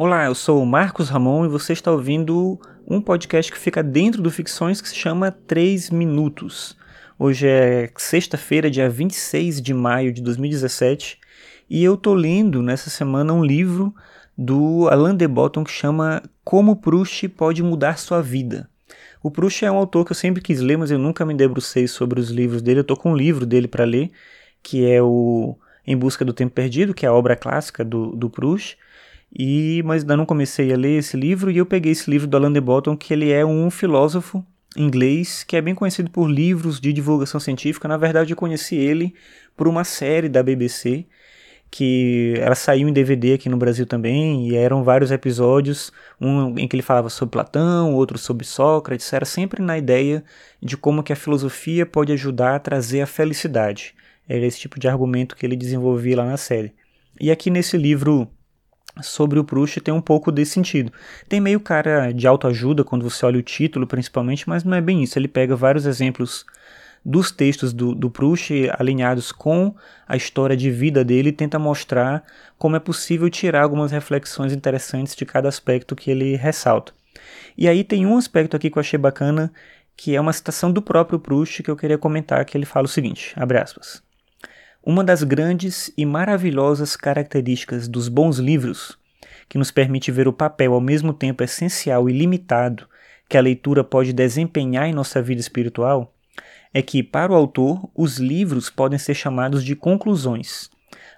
Olá, eu sou o Marcos Ramon e você está ouvindo um podcast que fica dentro do Ficções que se chama 3 Minutos. Hoje é sexta-feira, dia 26 de maio de 2017, e eu tô lendo nessa semana um livro do Alain de Botton que chama Como Proust pode mudar sua vida. O Proust é um autor que eu sempre quis ler, mas eu nunca me debrucei sobre os livros dele. Eu tô com um livro dele para ler, que é o Em Busca do Tempo Perdido, que é a obra clássica do, do Proust. E, mas ainda não comecei a ler esse livro e eu peguei esse livro do Alain de Botton, que ele é um filósofo inglês que é bem conhecido por livros de divulgação científica. Na verdade, eu conheci ele por uma série da BBC que ela saiu em DVD aqui no Brasil também, e eram vários episódios, um em que ele falava sobre Platão, outro sobre Sócrates, era sempre na ideia de como que a filosofia pode ajudar a trazer a felicidade. Era esse tipo de argumento que ele desenvolvia lá na série. E aqui nesse livro sobre o Proust tem um pouco desse sentido. Tem meio cara de autoajuda quando você olha o título, principalmente, mas não é bem isso. Ele pega vários exemplos dos textos do, do Proust alinhados com a história de vida dele e tenta mostrar como é possível tirar algumas reflexões interessantes de cada aspecto que ele ressalta. E aí tem um aspecto aqui que eu achei bacana, que é uma citação do próprio Proust que eu queria comentar, que ele fala o seguinte, abre aspas. Uma das grandes e maravilhosas características dos bons livros, que nos permite ver o papel ao mesmo tempo essencial e limitado que a leitura pode desempenhar em nossa vida espiritual, é que, para o autor, os livros podem ser chamados de conclusões,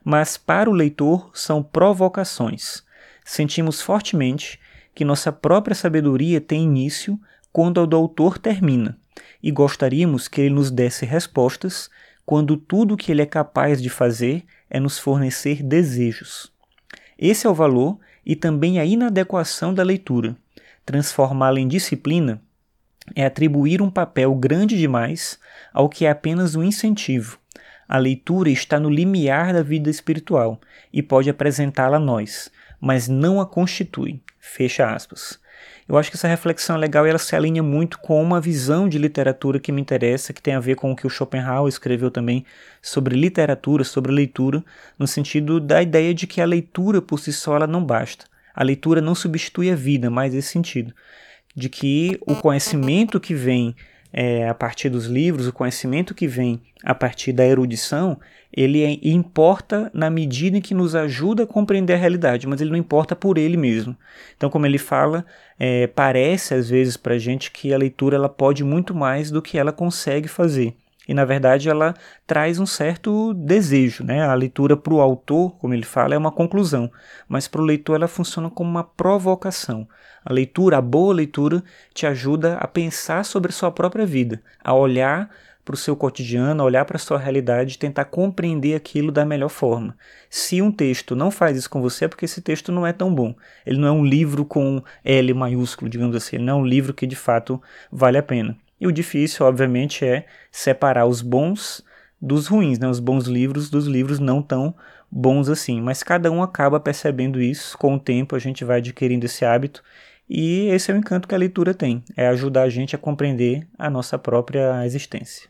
mas para o leitor são provocações. Sentimos fortemente que nossa própria sabedoria tem início quando a do autor termina, e gostaríamos que ele nos desse respostas quando tudo o que ele é capaz de fazer é nos fornecer desejos. Esse é o valor e também a inadequação da leitura. Transformá-la em disciplina é atribuir um papel grande demais ao que é apenas um incentivo. A leitura está no limiar da vida espiritual e pode apresentá-la a nós, mas não a constitui. Fecha aspas. Eu acho que essa reflexão é legal e ela se alinha muito com uma visão de literatura que me interessa, que tem a ver com o que o Schopenhauer escreveu também sobre literatura, sobre leitura, no sentido da ideia de que a leitura por si só ela não basta. A leitura não substitui a vida, mais esse sentido de que o conhecimento que vem é, a partir dos livros, o conhecimento que vem a partir da erudição, ele é, importa na medida em que nos ajuda a compreender a realidade, mas ele não importa por ele mesmo. Então, como ele fala, é, parece às vezes para a gente que a leitura ela pode muito mais do que ela consegue fazer. E na verdade ela traz um certo desejo, né? A leitura para o autor, como ele fala, é uma conclusão, mas para o leitor ela funciona como uma provocação. A leitura, a boa leitura, te ajuda a pensar sobre a sua própria vida, a olhar para o seu cotidiano, olhar para a sua realidade e tentar compreender aquilo da melhor forma. Se um texto não faz isso com você, é porque esse texto não é tão bom. Ele não é um livro com L maiúsculo, digamos assim. Ele não é um livro que de fato vale a pena. E o difícil, obviamente, é separar os bons dos ruins, né? os bons livros dos livros não tão bons assim. Mas cada um acaba percebendo isso. Com o tempo, a gente vai adquirindo esse hábito e esse é o encanto que a leitura tem, é ajudar a gente a compreender a nossa própria existência.